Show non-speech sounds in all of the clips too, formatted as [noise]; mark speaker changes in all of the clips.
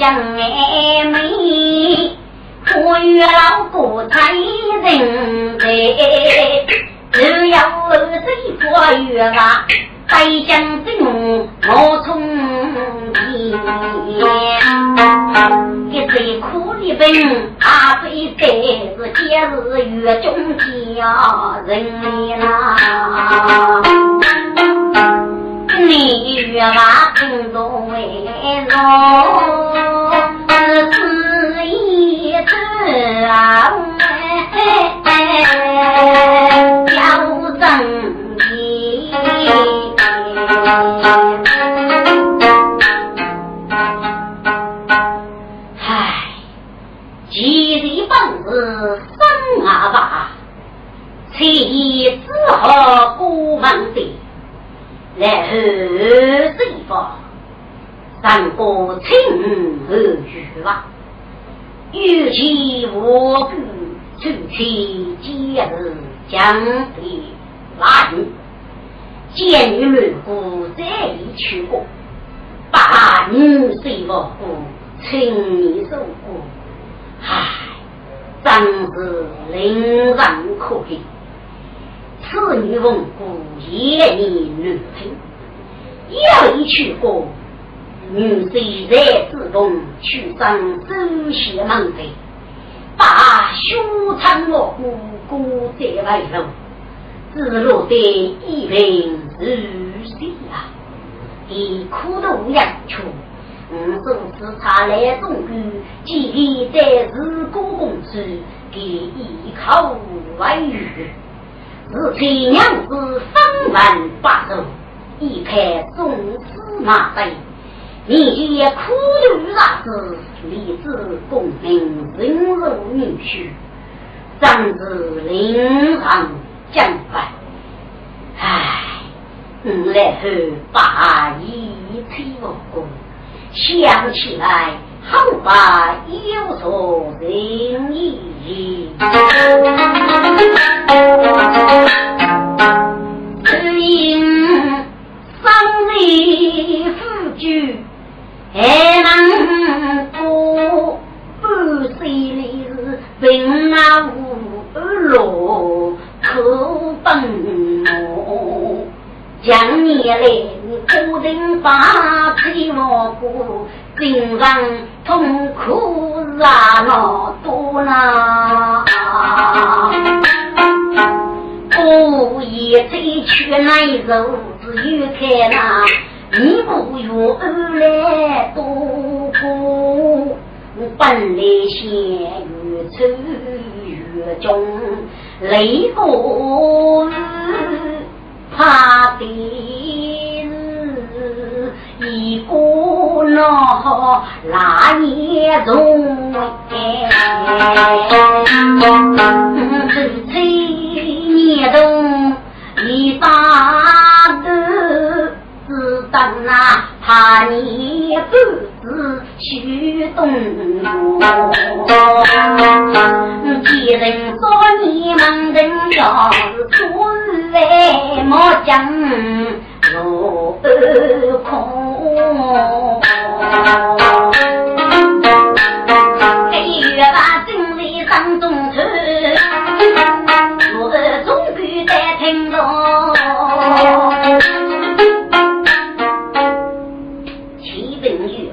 Speaker 1: 将爱妹，我与老哥才人在，只要儿子过月吧，白将军我从天，一岁苦的本，阿非得是今日月中家人啦。你月娃更多为荣，是一次啊，要正义。唉，吉日本日生阿爸，妻子和孤门的。然后这一方，三个情和欲望，与其我故，出其今日将的拉人，见女如故再一去过，把女虽我故，情你受过，唉，真是令人可悲。此女闻故，夜年女听，要一去过，女虽在自宫，去上周贤门内，把修长我姑姑在外楼，只落得一人如洗啊！一苦都养出，五手持茶来中居，几里在自古公司，给一口外语。是崔娘子方文八手，一看宗子马背，你也苦读大子，立志功名人如女婿，长子临上将官。唉，来后把一催我过，想起来好把有所人意。只因生离夫君，还能过半岁里是平安无路可奔我。将年来孤人把陪我过，心上痛苦啊老多啦。不言再去难受，只有看那你不用来多苦。本来先越走越重，泪过怕的是一个那那年中哎。年冬一大的，等啊，怕你不知徐东坡。几人说你们人要来莫讲路苦。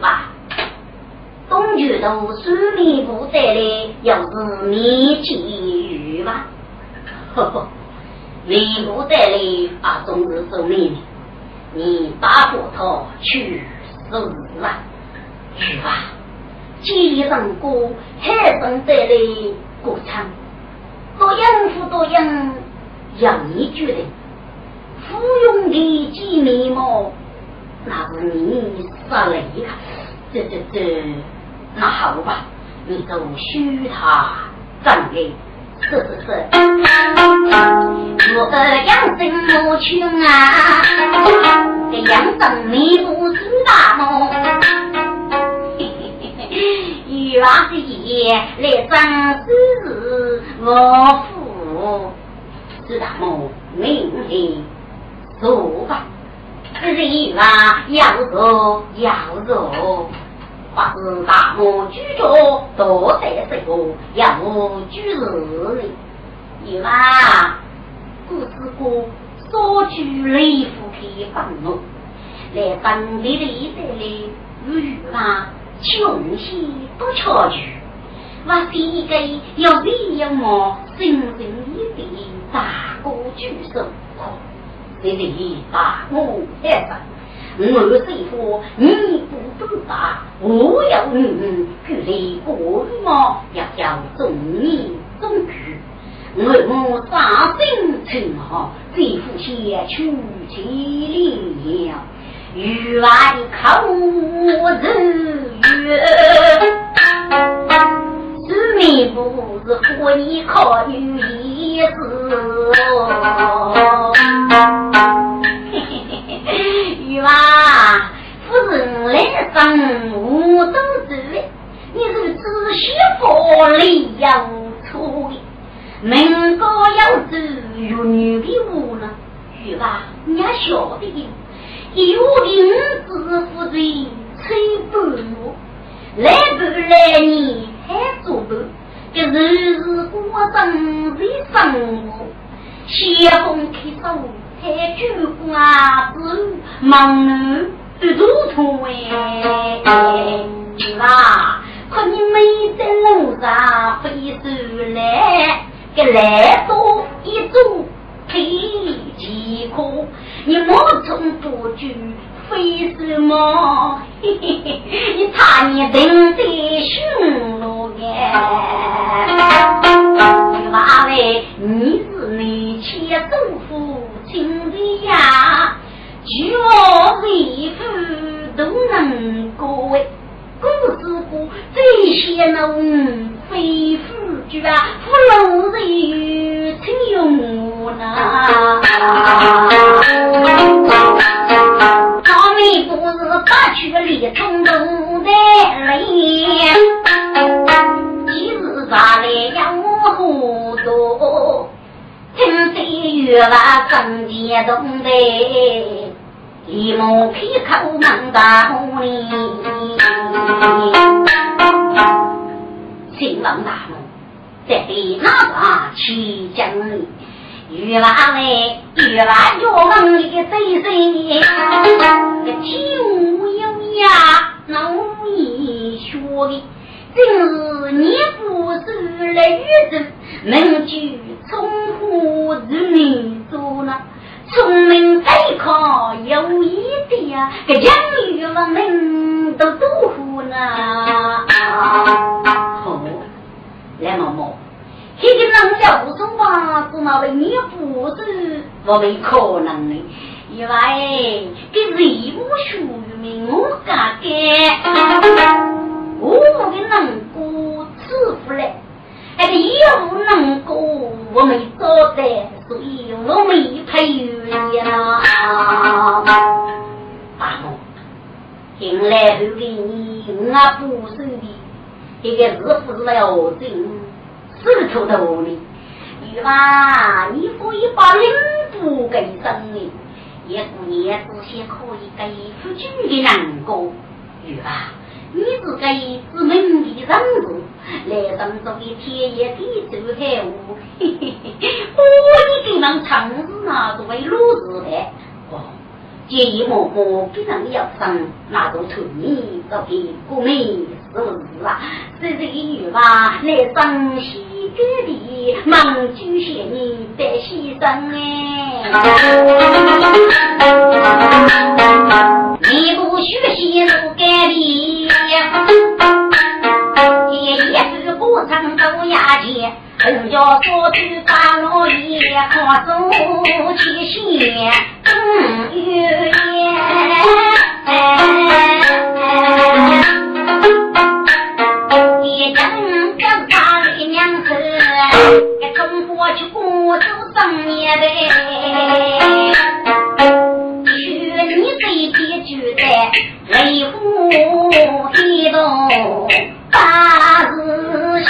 Speaker 1: 吧，东岳都书面不在嘞，要是你去雨吗，呵呵，你不在嘞啊，总是说你，你打不他去死了，雨吧。几人歌，海上带来歌唱，多样富多样，让你觉得芙蓉的几面貌，那是你杀雷了。这这这，那好吧，你就许他赞给，是是是。我养怎么穷啊，这养生你不是大梦。玉王爷来张是我父，是大母命令做吧。这是玉王要做要做，或是大母居着多在这个要居日里。玉王故事过所居雷府的房屋，来当地的一代的玉王。穷西不巧聚，我是一个要礼要貌、神神一的大哥举手，这里大我先生，我师傅你不懂大，我要你距离过嘛，要叫中你中举，我我杀心成好，这副先出去了。玉外口日月，四面不是和你考有意思。嘿嘿嘿嘿，玉娃，夫人来上我都知，你是知媳妇里要出的，门高要走玉女的屋呢。玉娃，你还晓得的？有的子负责吹半路，来不来年还做不，这日日过正在生活，先锋开手还举瓜子，忙碌都都痛哎！啊，可你没在路上飞走来，给来多一种配几颗。你莫从不惧，非什么？嘿嘿嘿，你怕你等待寻哎！娃喂，你是你前祖父亲的呀，我为父都能过哎。公子哥最先能非夫君啊，不老人请用呐。他你不是八去里冲动的脸，今日咋来呀我糊涂？听谁越话更激动的？一目开口门大红哩，新王大怒，在地那上起将哩，玉娃嘞，玉娃叫门里谁谁，这天无有呀，那无一说的，今日你不是来玉州，门居从何子女做呢？聪明再考有一点，这杨玉王们都多乎呢。
Speaker 2: 好，来毛毛，这个人家不中吧？是那位你不是我没可能的，因为给人物属于我家的，我的能过赐福嘞。那个业务能够，我没做的，所以我没配呀。
Speaker 1: 大哥，进来后给你我不收的，这个是不是要真石头头的？玉娃，你可以把领不给生的，也不也这些可以给夫君的难过，玉娃。你是个知门的人物，来当中的天爷的周海武，嘿嘿嘿，我一个人唱是那作为鲁子的，哦，见一幕幕给人要生，那都图你这片国民是不是啊？这是一句话来张西各地，忙举贤你得牺牲哎。你不学习路改变，一一句不成都牙尖，人家说句把我也可走起先，嗯愿一去过走上年代。雷虎一动八字线，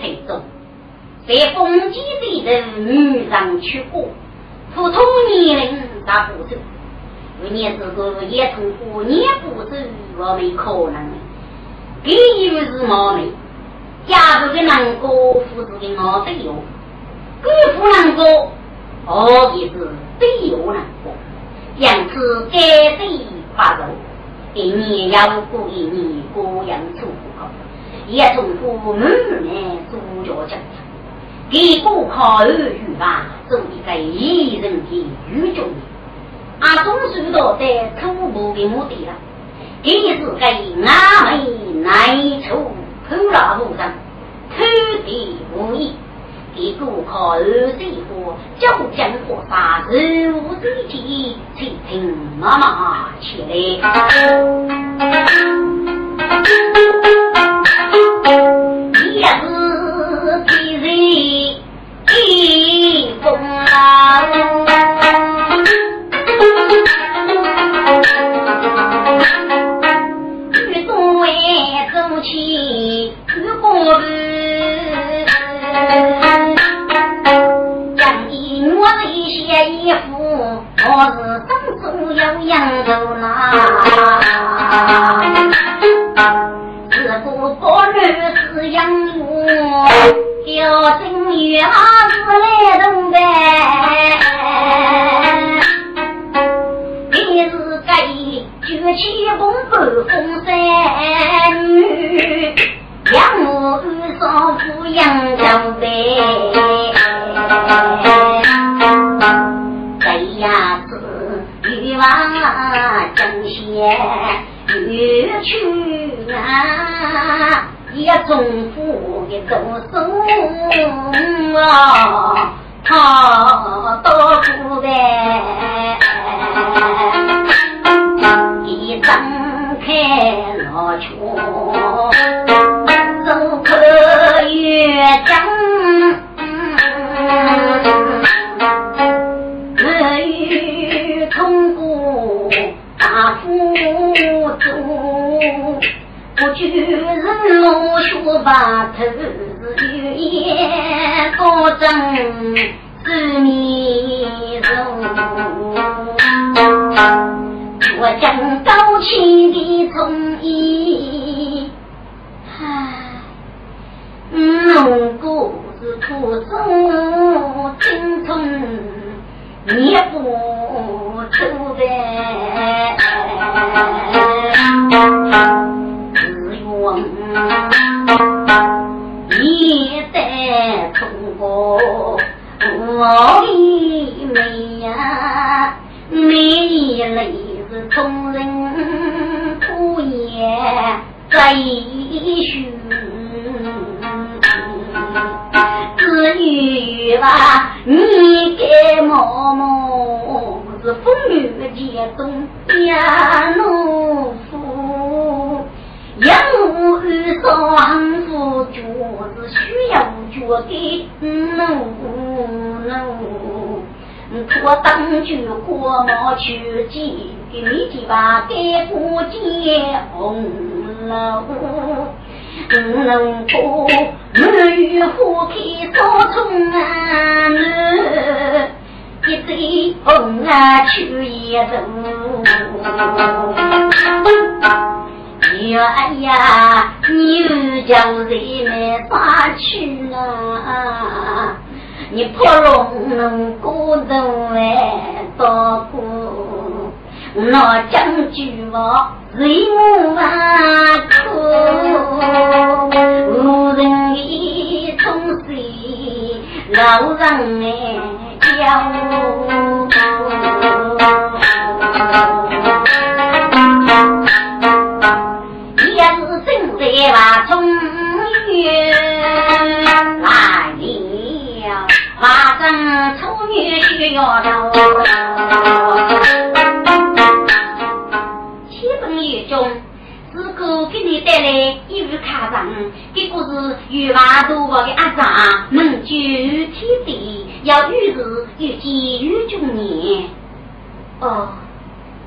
Speaker 1: 太重。在封建的人。女上去过，普通年龄大不走，为年这个也从过年不走，我没可能。第一是毛妹。家族的难过，父子的我都有；姑父难过，儿子是都有难过。因此，该对发愁，一年要过一年，各样错过，也从父母呢主角讲出，给顾考儿女吧，做一个艺人的女中人。阿总算到在初步的目的了，第一是给阿妹难处。后老路上，偷地无义，给顾客二岁货，交江河沙，日无水气，清清妈妈起来，当中有羊头啦。自古国女是养我，小金女儿是来动的。你是该。举起红布红衫女，杨母与少妇杨家辈。争先欲去啊，也中府的都送啊，他多苦呗。一张开了窗，不惧人落雪把头雨烟高枕四面容。我将高起的从衣，唉，弄故是土中精通，也不出呗，我的美呀，美丽。是众人土也在寻，至于吧，你给某某是风雨兼中呀，农夫养母二双夫，就是需要我的农农。我当局国贸去见，你几把盖过见红楼。五能坡，满园花开早春啊，一对红啊秋叶头。哎呀，你叫人来啥去啊？你破龙骨头来刀过，那将军我人万苦，无人的从谁老人来也正在把中原来了，马上处女需要到。七本月中，如果给你带来一副卡上，结果是玉娃多我的阿丈，门就天地，要遇事遇见遇中年。哦，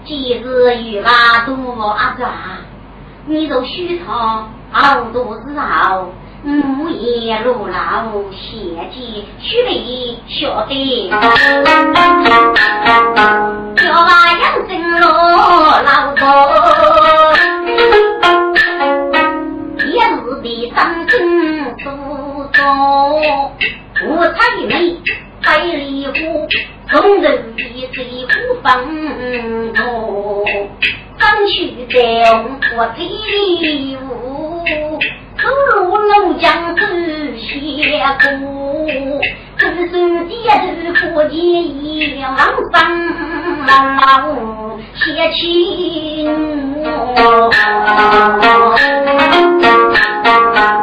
Speaker 1: 今日玉娃多我阿丈。你若虚唱好多之后，午夜路老写记须得晓得。叫娃养生罗老多，一日的当真多多，五彩眉百里虎，从人的水虎风多。张须在我体走路龙江走斜过，左手低头佛前一往上老写情。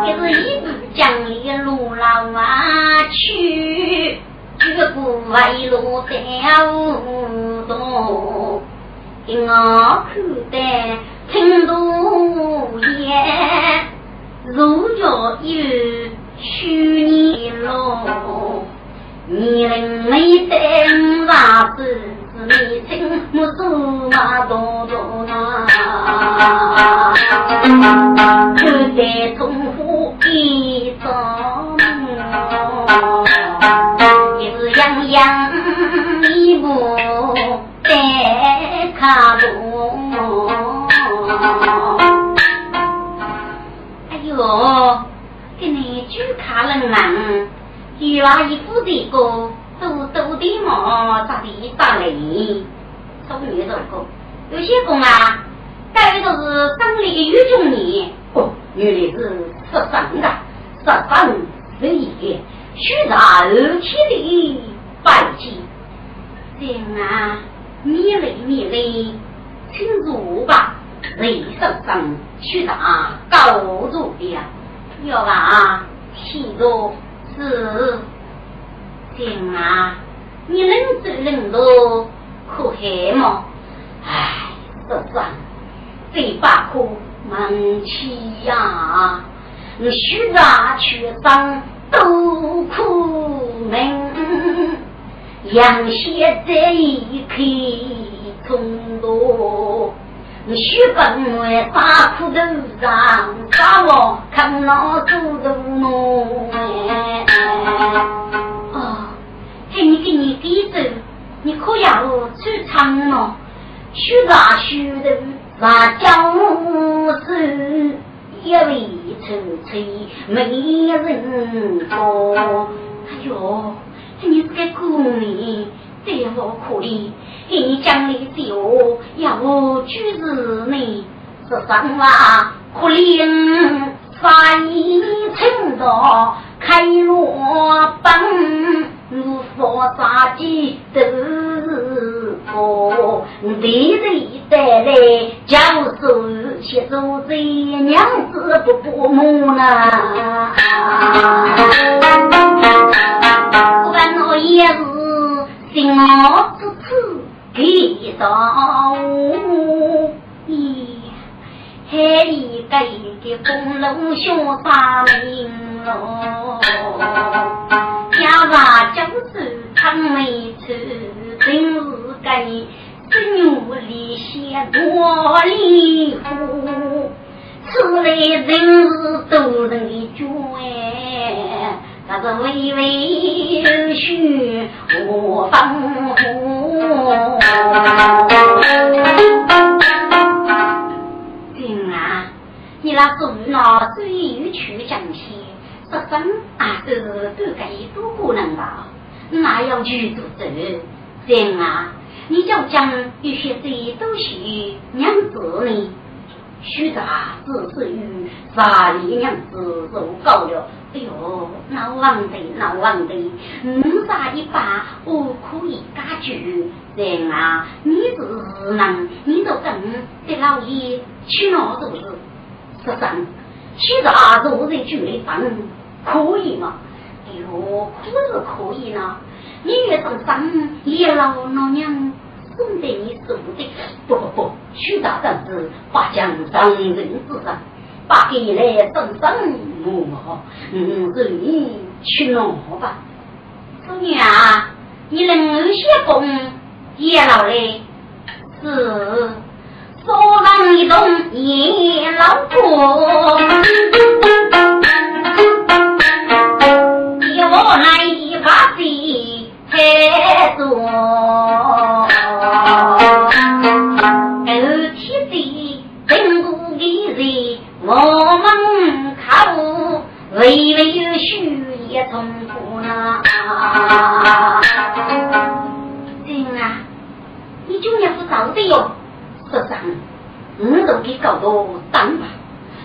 Speaker 1: 这是一步江里路老啊去，绝不为路走多。我看得成都烟，如若有去年咯，年龄没得啥子，是年轻我数码多多啊，看得从虎一张，也是样样一步带。卡路，哎呦，给你举卡人啊！有阿姨夫的个，都都的嘛，咋的打雷？少女这个，有些工啊，该都是生理有中年，哦，原来是十三的，十三十一，许大二千里百计，行啊！你来你来，请入吧。雷声声，去打高住的，要把气着是行啊！你能走能走，可害么？唉，这算这把苦闷气呀！你虚大缺伤都苦闷。阳血这一刻冲多，你血本为大苦头上，大王看那猪头弄。哦，给你给你给走，你可要出场了。血大血头那江水，一味愁愁没人过。哎呦！你这个姑娘，再好可怜，你将来就要举子呢，是什么可怜？三一青刀开罗本，如佛杀鸡都佛，弟弟带来教授，协助这娘子不不母呢。也是心之处给到我，咦，还一个一个风楼小大名喽，家娃就是长眉。真是该心里先多离苦，此来真是多人的绝，那是微微许我放火。君啊，你那祖那最有趣讲些，十分啊都都该多可能吧？哪要去做这？这啊，你叫将有些事都许娘子呢，许大只是与啥里娘子受够了。哎呦，老王的老王的，你啥一把我可以解决。人啊，你是能，你就跟这老爷去哪做事？十三，去啥做事就来办，可以吗？哎呦，可是可以呢。你越上山，也老老娘送给你送的。不不不，许大丈子把江上人之上，把给来送上我，嗯，是你去弄吧。姑娘，你能些功也老嘞？是，说上一动也老婆。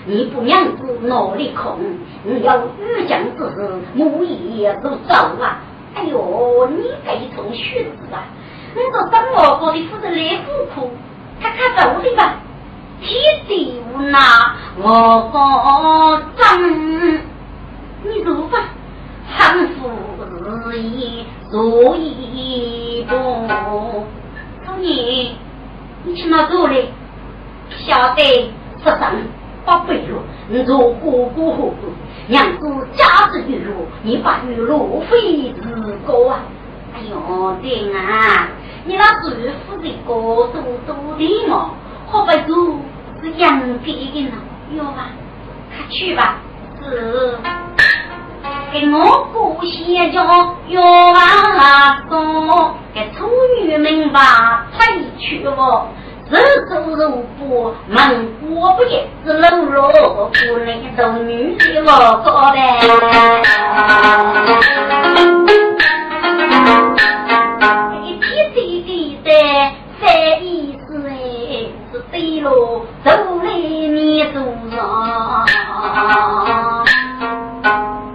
Speaker 1: 你不娘子脑里空，你要遇将之事，母意如走啊！哎呦，你该从学子啊！你说张老婆的夫人来苦苦，看看走的吧。天地无那我方争，你如吧？汉服日夜做一步，姑娘，你去哪走嘞？晓得十三。八百哟，你做哥哥何故？娘子家子玉露，你把玉露非自高啊！哎呦，爹啊，你那祖父的高多多的嘛，好不如是养给的呢，要吧？快去吧，是给我姑先叫要完送给丑女们吧，退去哦。人走肉不门过不见，是冷落不能做女的我做呗。一天地地的翻意思哎，是对喽，走来你走上，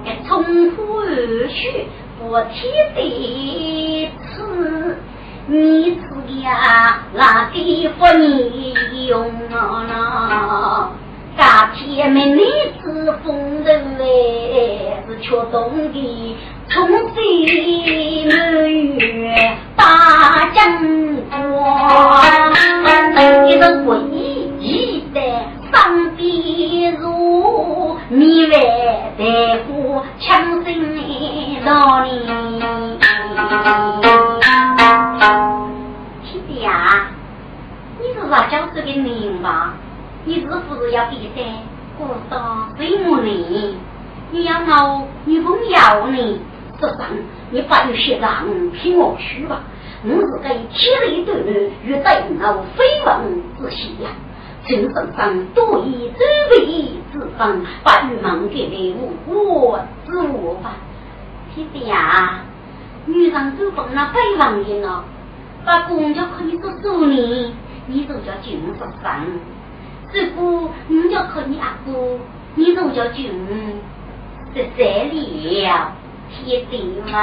Speaker 1: 一冲呼而去，我天地次。你自呀，那地方你用啊？大天门女子风流哎，是却懂得从西门月大江过，一个诡异的上边如你外在乎强心道理。啥叫这个人吧？你是不是要比赛？我道谁么呢？你要闹女朋友呢？这上你把有些让听我去吧。我是给天雷斗女与对闹飞王之喜呀。陈身上多以周围之方，把玉门给礼物我知我吧。弟弟呀，女人都逢那飞王的呢，把公交可以说说你。你都叫君十三，如果你要看你阿哥，你都叫君十三了，天地嘛。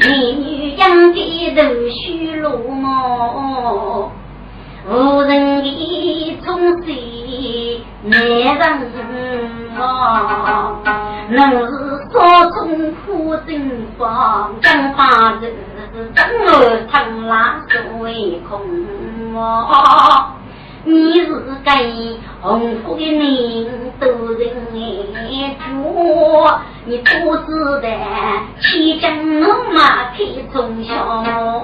Speaker 1: 美女养的都虚落寞，无人的从谁难人啊？能是少中苦尽方，刚把人。正儿长拉所谓空哦，你是该红福的人都人爱着，
Speaker 2: 你多子的骑将马开中小，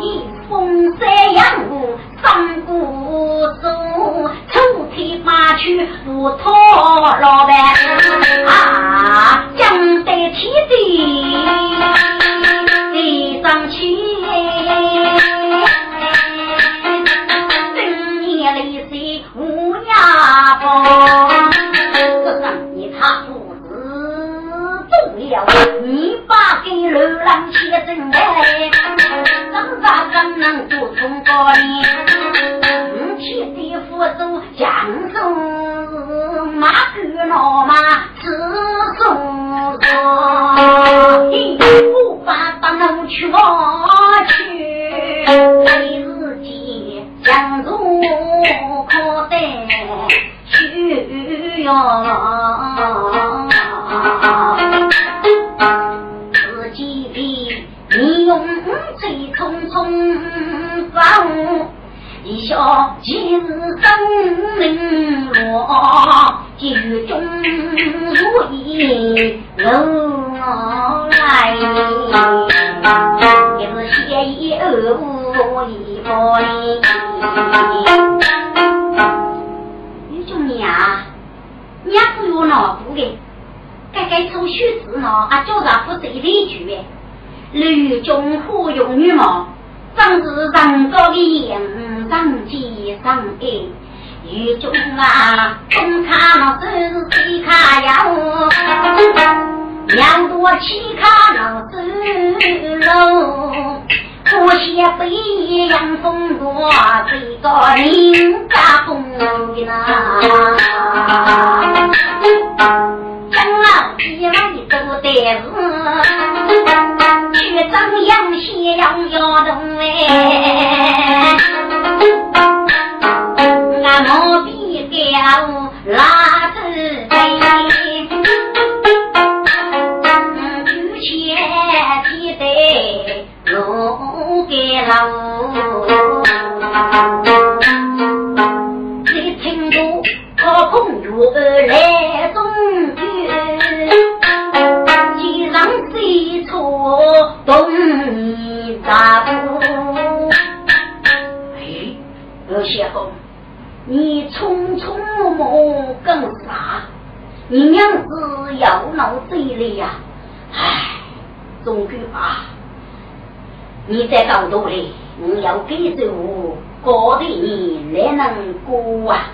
Speaker 2: 一风山杨雾三股走，抽屉马去不讨老板。La 能过啊？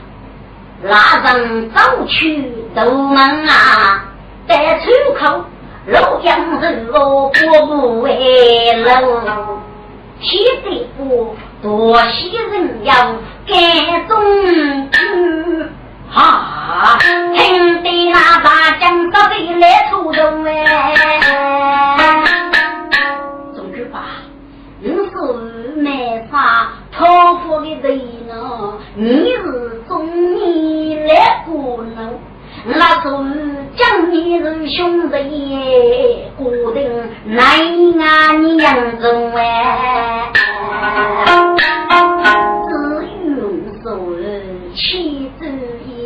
Speaker 2: 拉上走去都门啊，在出口。老将人我不不为老，西北府多些人要改中去，哈，听得那大将到底来出动哎，那是江你是兄弟，固定难安扬州哎。只用手妻子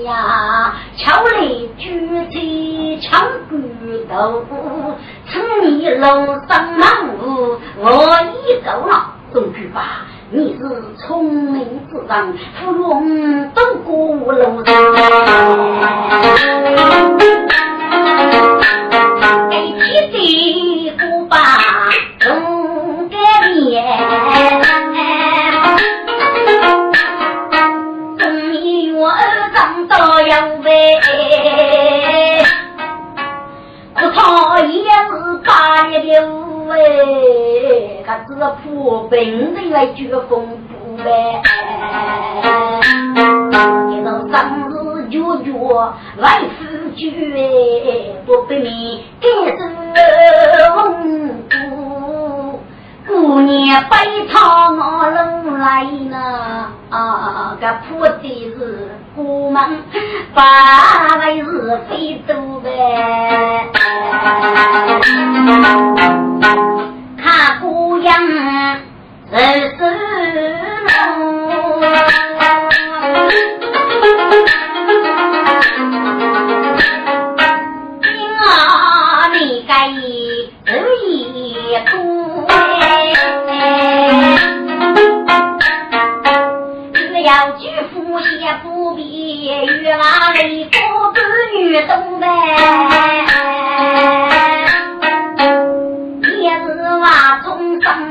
Speaker 2: 呀，巧来举起枪骨头，趁你路上忙碌，我已走了，送去吧。你是聪明之人，芙蓉都过路上，给天地不把龙改变，中年我长到要为，可他也是八一六。喂，他只破病的来绝风不呗，一到生日就绝，万事绝，不被你改成姑姑娘背朝我龙来呢，啊，个破的是姑门，八位是非都呗。看姑娘，人。你
Speaker 1: 该是一朵哎，要不必愚懒，一个子女多哎。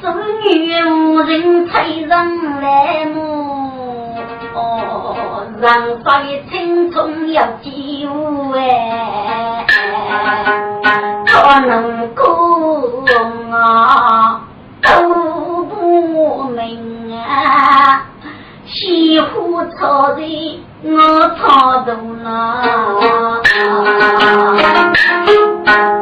Speaker 1: 终于无人推人来磨。哦，人在青中要几无哎，可能过啊都不明啊。西湖草地我草都那。啊啊啊啊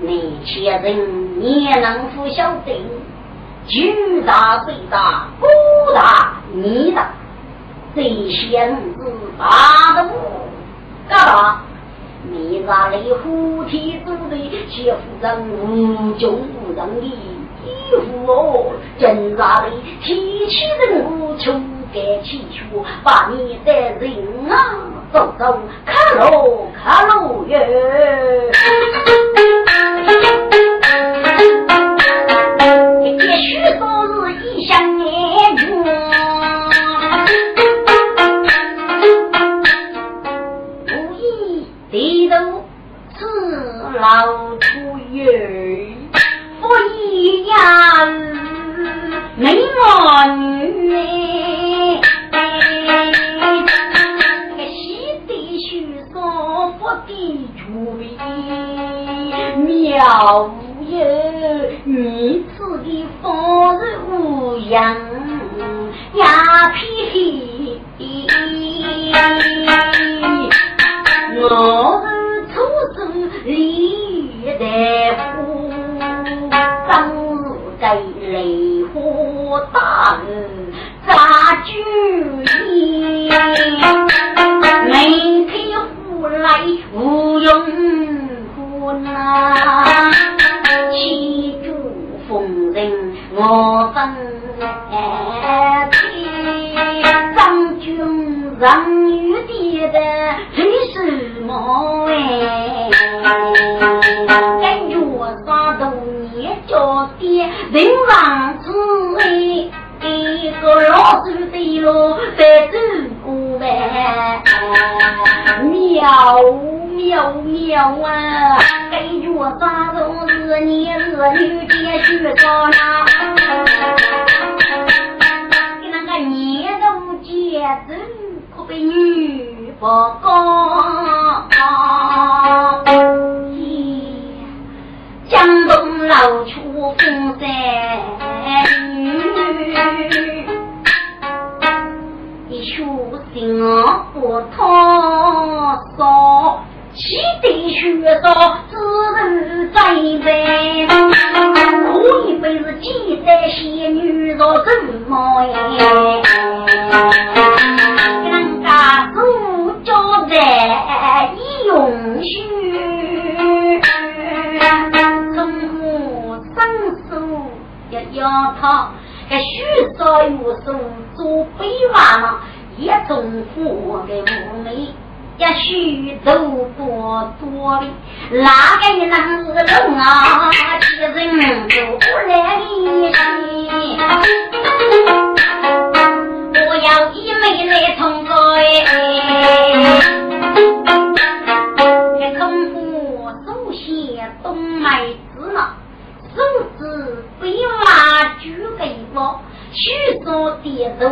Speaker 1: 你且人也能不晓得，巨大最大，孤大你大，这些是大的不？干啥？你那里呼体肚里，且夫人无穷无人的衣服哦，真那里提起人我，求改气球，把你带人啊！走走，卡路卡路耶。妙
Speaker 2: 妙啊！给着啥都是你儿女接续着呢？给那个年度节日可被女不讲。江东老出风山雨。书信不通，说气得学少，只人在在，喝一杯是几代仙女若怎么样？人家主交代已用虚，从我伸手要要他，还许少有手做背娃一种活的妩媚，也许都多多的，哪个能容啊？其人都不来理。我要一妹来同歌哎，这空腹手写东麦子呢，手指飞马举给我，许说点头。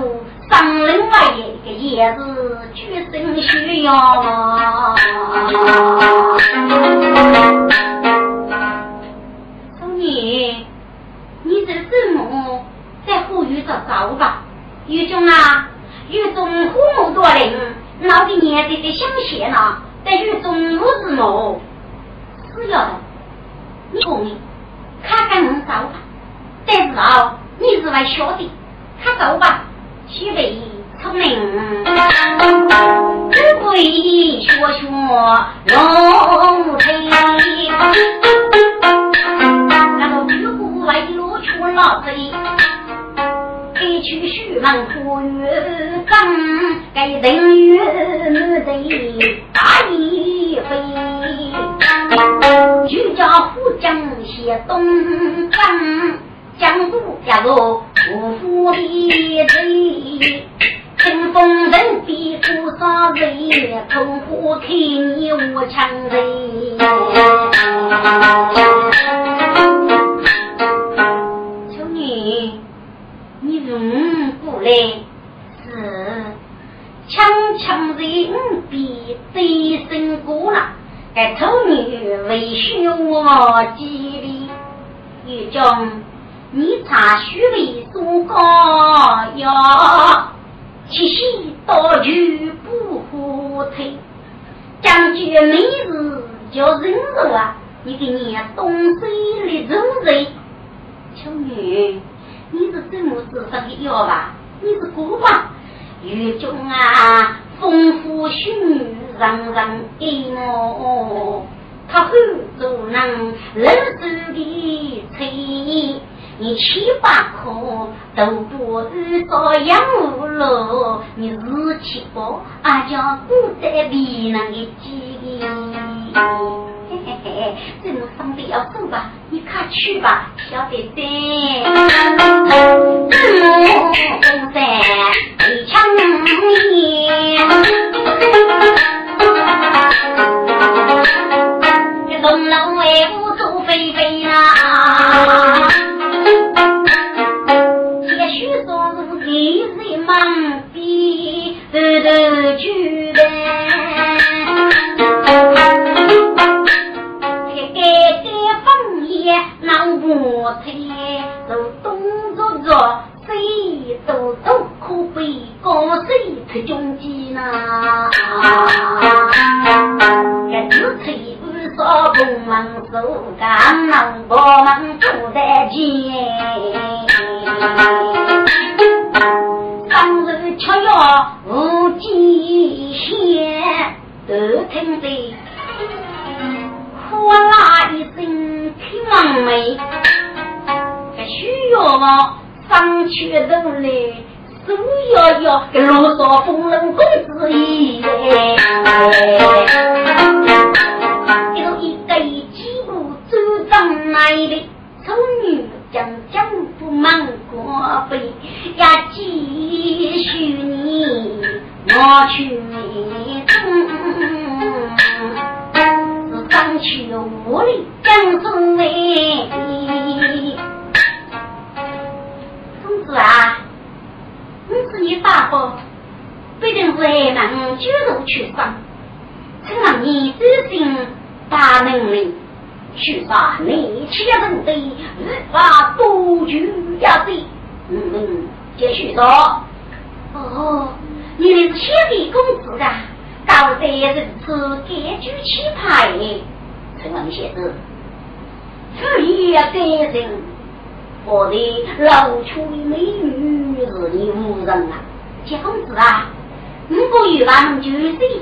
Speaker 2: 上另外一个也是举身需要。少年，你这怎么在呼吁着找吧？狱中啊，狱中父母多灵，老的年纪的想写呢，在狱中不是我，是要的。你公明，看看能找吧？但是啊，你是来晓得，看走吧。虚伪聪明，只会学学龙腿。那个举步为路出老贼，给去须门苦与刚，该等于女贼大一回。举家虎将写东方。江都家落无福的贼，乘风人比多少人，同伙看你无强人。秋女，你如过来？是强强人比贼身过了，该丑女为许我几里，一将。你查虚伪所高呀，七夕刀具不火腿，将军每日叫人肉啊！你给你东西的肉人，秋女，你是怎么子上的药吧？你是孤吧？狱中啊，丰富许女人人给我，他后做人人手的催。你七八颗都不遇到养无路，你日七八阿娇不在比那个几嘿嘿嘿，这么上的要走吧？你快去吧，晓得的。红山一枪烟，这东楼为五走飞飞啦。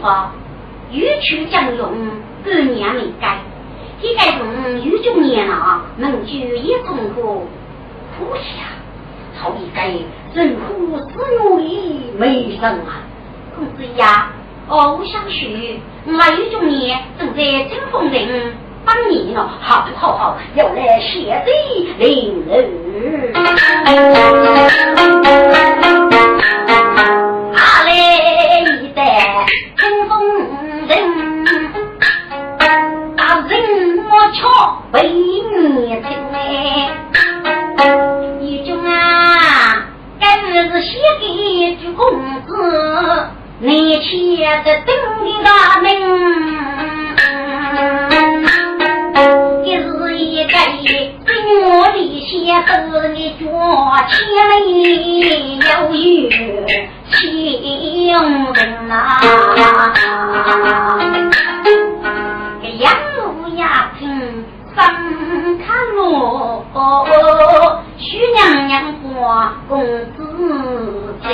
Speaker 2: 方，欲取将用，半年没改，应该从有九年了，能就一中过，可惜啊。好一该人苦自有理，没人啊！公子呀，哦，我想去，我有种年正在争风人当年了，好好好，要来谢罪领儿。且在等的大门，一日一个在我里写得你脚前里有情人呐，个杨路呀听。三看罗，徐娘娘过公子进，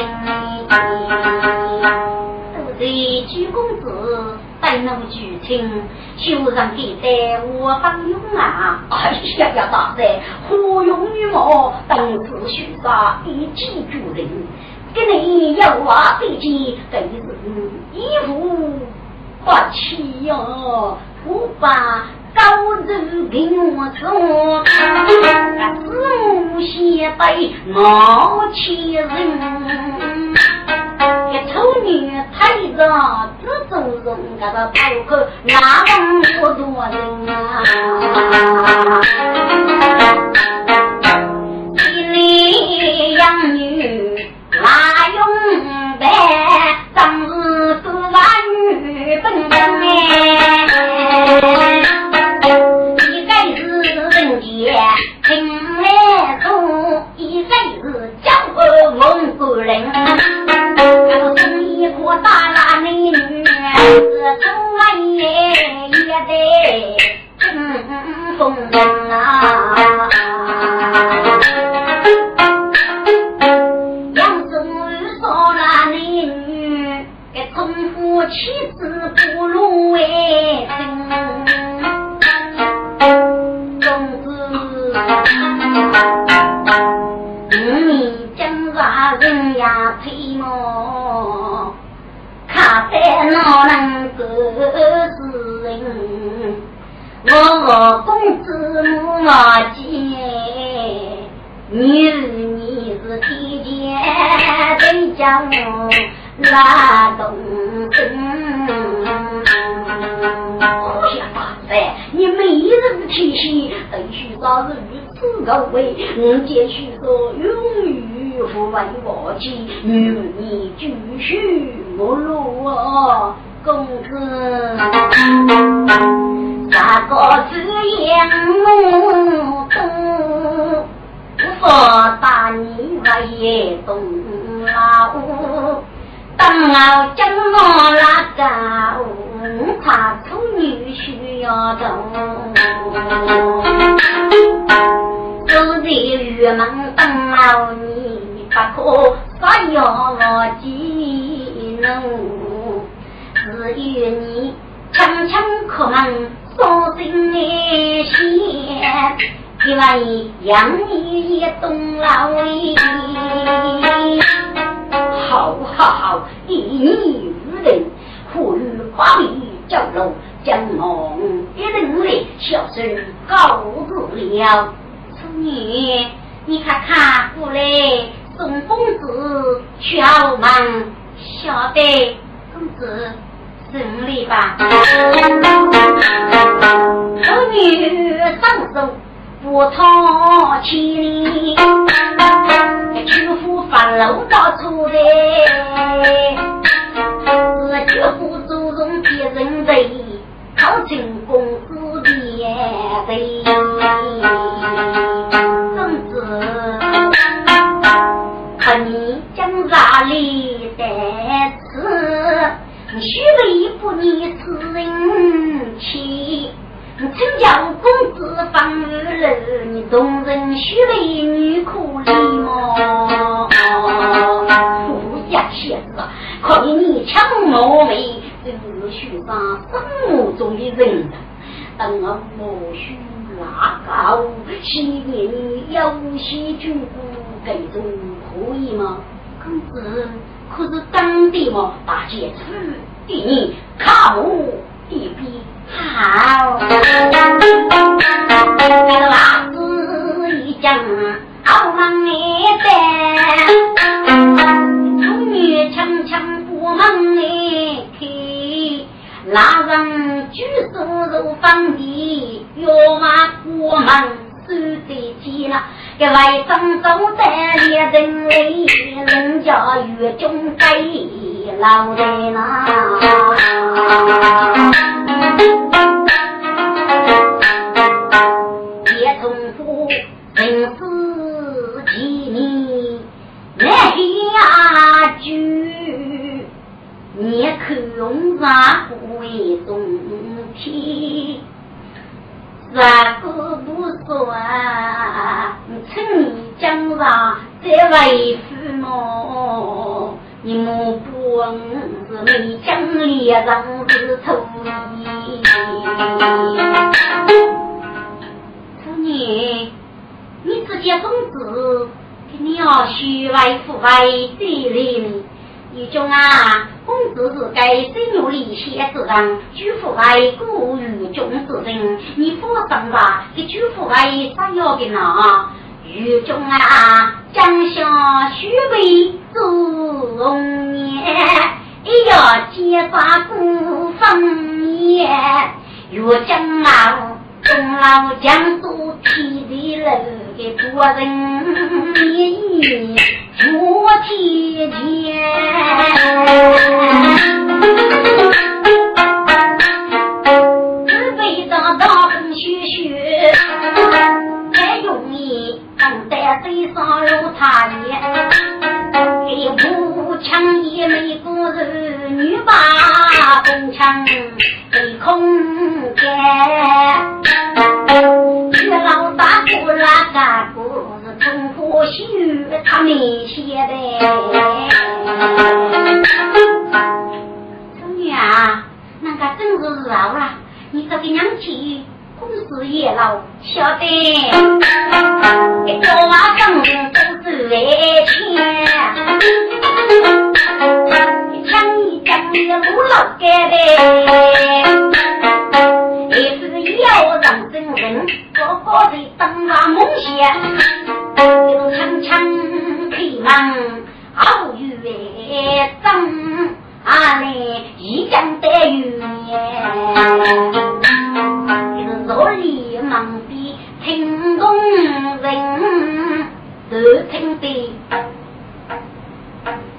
Speaker 2: 都是鞠公子带奴举亲，修上给在我帮用啊！哎呀呀，大人，何用于我？当此许杀一击主人，给你有话对接，对是衣服不起呀，不把。高人给 [laughs] 我说，子母先被我欺人，一丑女太着自走人，这个头壳哪能我多人啊？一里养女哪用白，当日多把女本哎。一个是人杰听来通，一个是江湖人。得争风人啊。拉动。好像大帅，你每日提醒，等许早日如此高贵，我见许说永远不为忘记，与你继续不落啊，公子。三个字言我懂，我打你为东老。当我将我拉高，怕苦女需要懂。走在玉门等老你，不可杀要我技能。只有你强强叩门，锁心内线，因为养你也懂老理。好好好，一女无人，呼吁花里叫楼，将我一人来小声告诉了。淑女，你看看过来，宋公子敲门，晓得公子胜利吧？淑女上走不讨亲，举夫发楼到处来，是绝不注重别人贼，靠近公子别贼，总之看你讲哪里得吃，须为不你此人。请教公子方玉楼，你众人须为女可怜么？
Speaker 1: 富家仙子，可以你强貌美，这须上生目中的人等我莫须拉高，昔年你有些军鼓，这种可以吗？
Speaker 2: 公子可是当地么？
Speaker 1: 大姐此对你靠一比。好，这个老子一讲，好忙一单，妇女强强不忙的开，拉人举手如放地，要马过门手在肩了，这外甥走在列阵里，人家越中给。老在那，也从不认识几年来呀句，你看啥为中天？啥个不算？趁你江上再为父母。你莫不问是没将脸上是土地。
Speaker 2: 姑娘，你这些公子，你要虚外富外对人，你讲啊，公子是该生有理先之人，举富外故于中之人，你不生吧，给举富外啥要的。呢？狱中啊，将相须为做红颜，一要结发不分也。岳将啊，功劳将都提的了给多人面做天只易。等待嘴上如茶叶，一步枪也没过日，女把弓枪被空间。一老大不拉干部是中国血，他没写的。春女啊，那个真是老了，你这个娘亲。公事也老，晓得，一个晚上都是来钱，一枪一枪的路老干的，也是要让真人个个的当啊梦想，有枪枪开门好月正，阿来一江得雨若里忙的听工人，都听得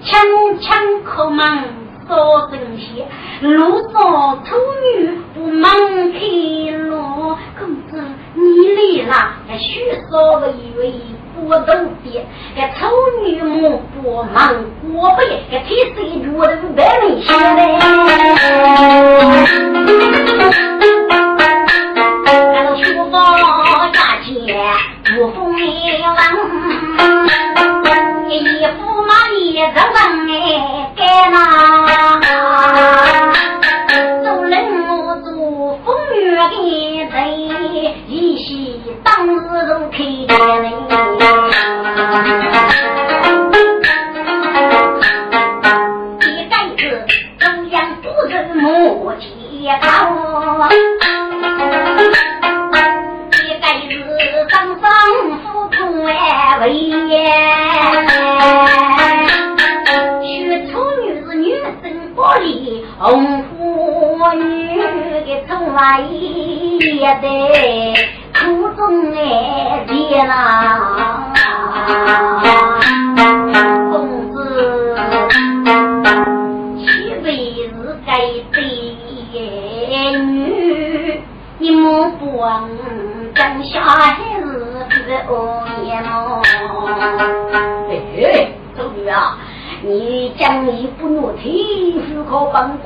Speaker 2: 枪枪口忙说声些，路上丑女不忙开路，公子你来了，许说了以为不都别，这丑女莫不忙过不也，这天水觉得不白明显嘞。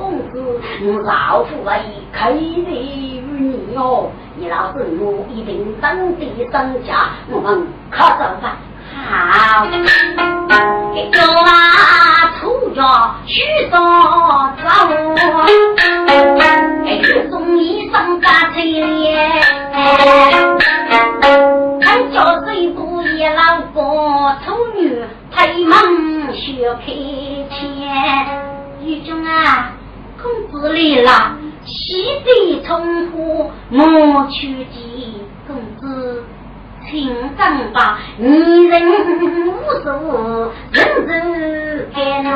Speaker 2: 公子，
Speaker 1: 我老夫为开的于你哦。你老子我一定当地当家，我们可走吧。
Speaker 2: 好，走啊，出家去上早，送衣裳打车耶。俺家最多也老个丑女。太忙学开子来了，喜得从夫莫去见公子，请正吧，女人无数，人人爱呐，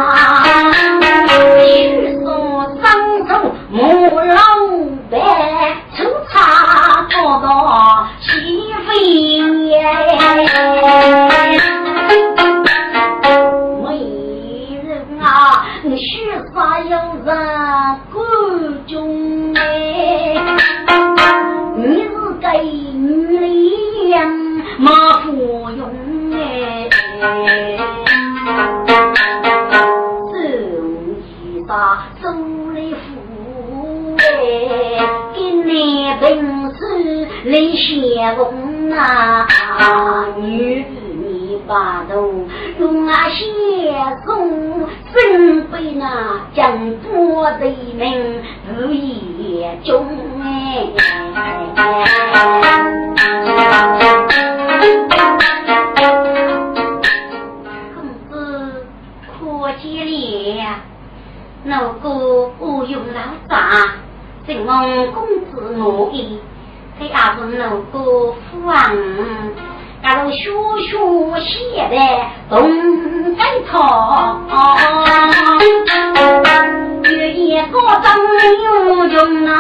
Speaker 2: 许说双手莫老白，粗茶多多起飞。须发有人哎，送衣裳送礼服哎，给你本事来相逢啊女。八度用那些送身被那江波的名日夜中哎，那个不用老大，请问公子我意，给阿公那个父王。那路学学写的东北草，月夜高灯有用啊，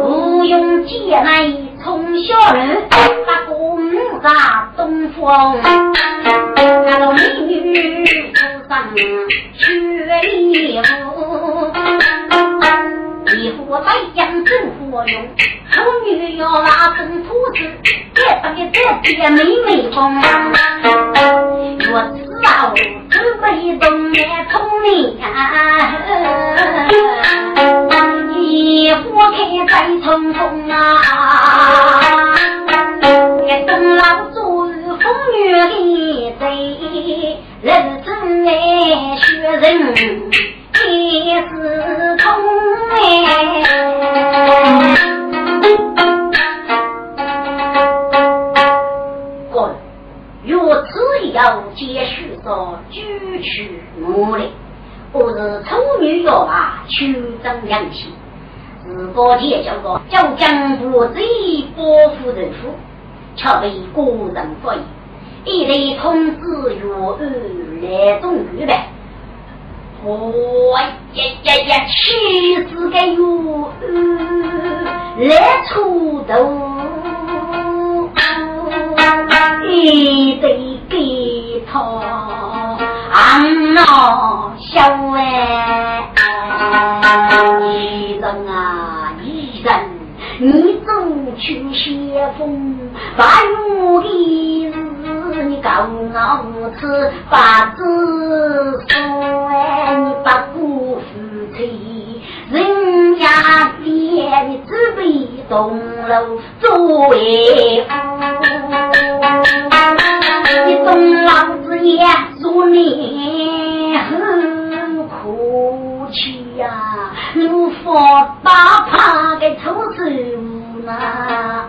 Speaker 2: 不用姐妹从小人，把公家东方，那路美女上雪衣服。一夫白将真火用，丑女要拉风铺子，别当的这爹妹妹风。若此后只被动来聪明，一夫开再冲锋啊！东老做风雨的贼，人生爱学人。天是痛哎，
Speaker 1: 滚！若此要接续说举取努力，我是丑女要啊，求争良气。自个姐叫个叫江不贼保护人夫，却被国人不义，一类通知月儿来中预备。我呀呀呀，气死个哟！来出头，一得给他俺老小哎，一人啊一人，你去先锋，把我的日你告我吃把子哎，你把姑父催，人家爹你只被东楼作为你懂老子也说你很苦气呀，怒发大怕给臭师傅呐，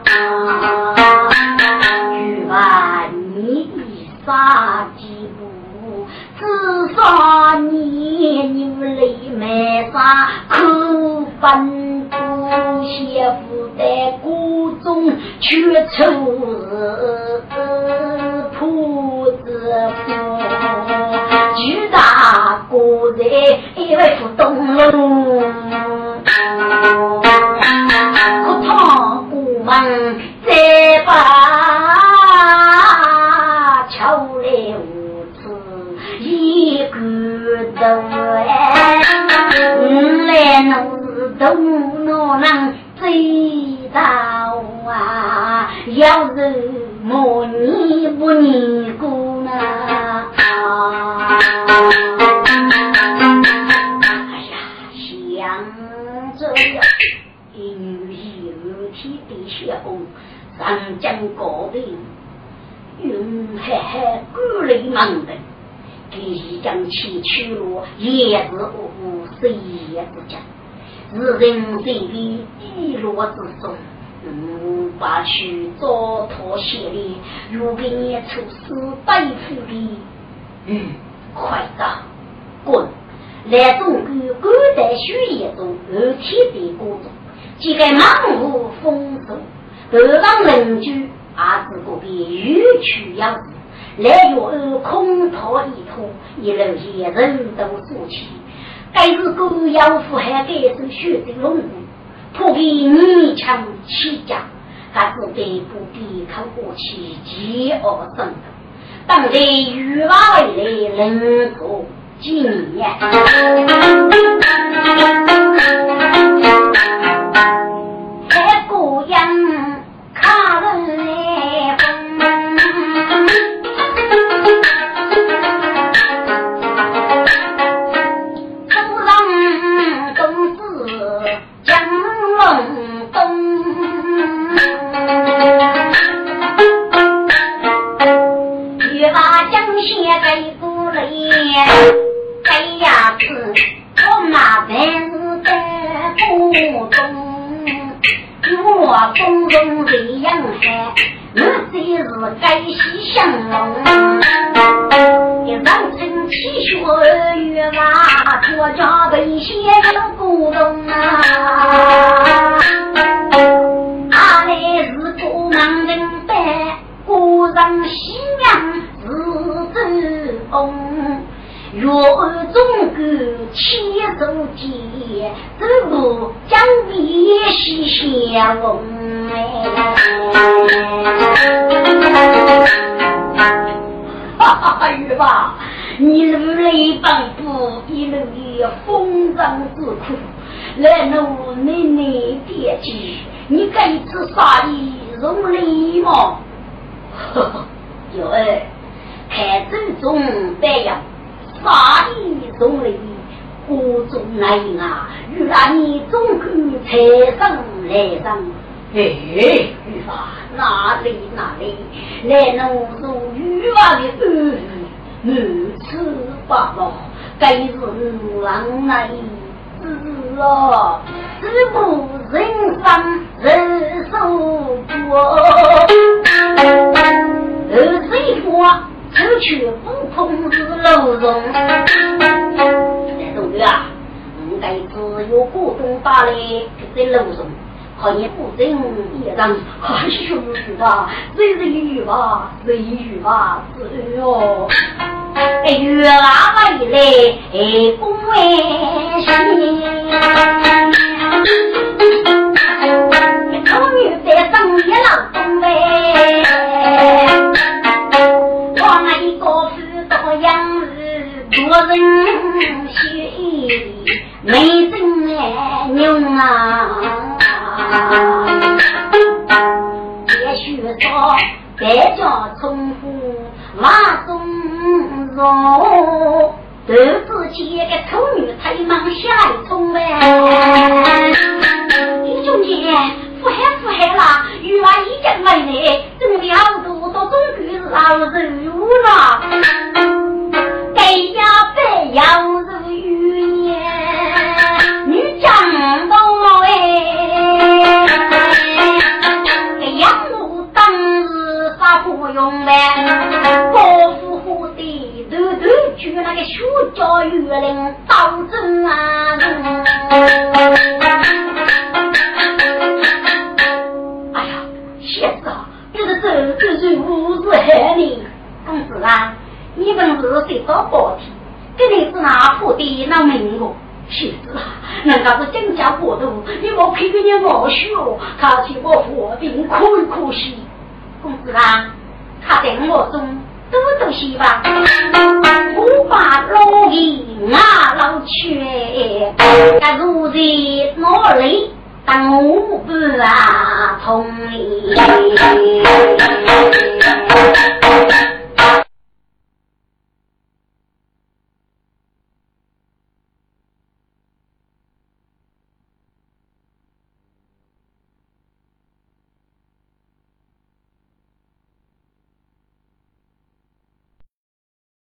Speaker 1: 去吧你杀几步，至少你你泪没啥可分不媳妇在谷中却愁铺子铺，巨大个人一位不懂
Speaker 2: 梦在把秋来无处一个愁哎，
Speaker 1: 无侬是独人啊，要是莫你不认。将高兵，云海海孤雷忙的，即将起去路，也是无无谁也不讲。是人这里低落之中，无法去糟蹋血力，如给你出师背负的，嗯，快走，滚！来中国古代血液中二天的各种，几个盲目风俗，得让邻居阿是个别欲取要子，来有二空讨一托，一路些人都说起。该是狗妖妇还该是血的龙骨，破给泥墙起家，还是被不抵抗过去饥饿生的。当在欲望未来能够几年？
Speaker 2: 哎，
Speaker 1: 玉华哪里哪里来弄出玉华的儿女吃罢了，该是郎来子了，自不人生人受过，儿子说。出去不空是楼中，但同学啊，应该只有股东打来在楼中，可你不认也让哎呦吧，谁人语吧，谁语吧，是哟。哎，月娃一来，哎，恭喜，终于在上一郎东呗。一个是到样子，做人血没也许说百家重复万种肉，都是几个丑女才忙下一冲呗。李兄弟，富海富海啦，玉娃已经来了，真的好多都总归是老人物了。该呀白要个学教育令当真啊！这是无是害你，公子啊！你本是谁到宝体，这里是哪铺的那门路？妻子啊，人家是金家国度，你莫批评你莫学，他替我活病可可惜。公子啊，他在我中多多希望，我把老爷啊老去，他如今哪里？当我不啊同意。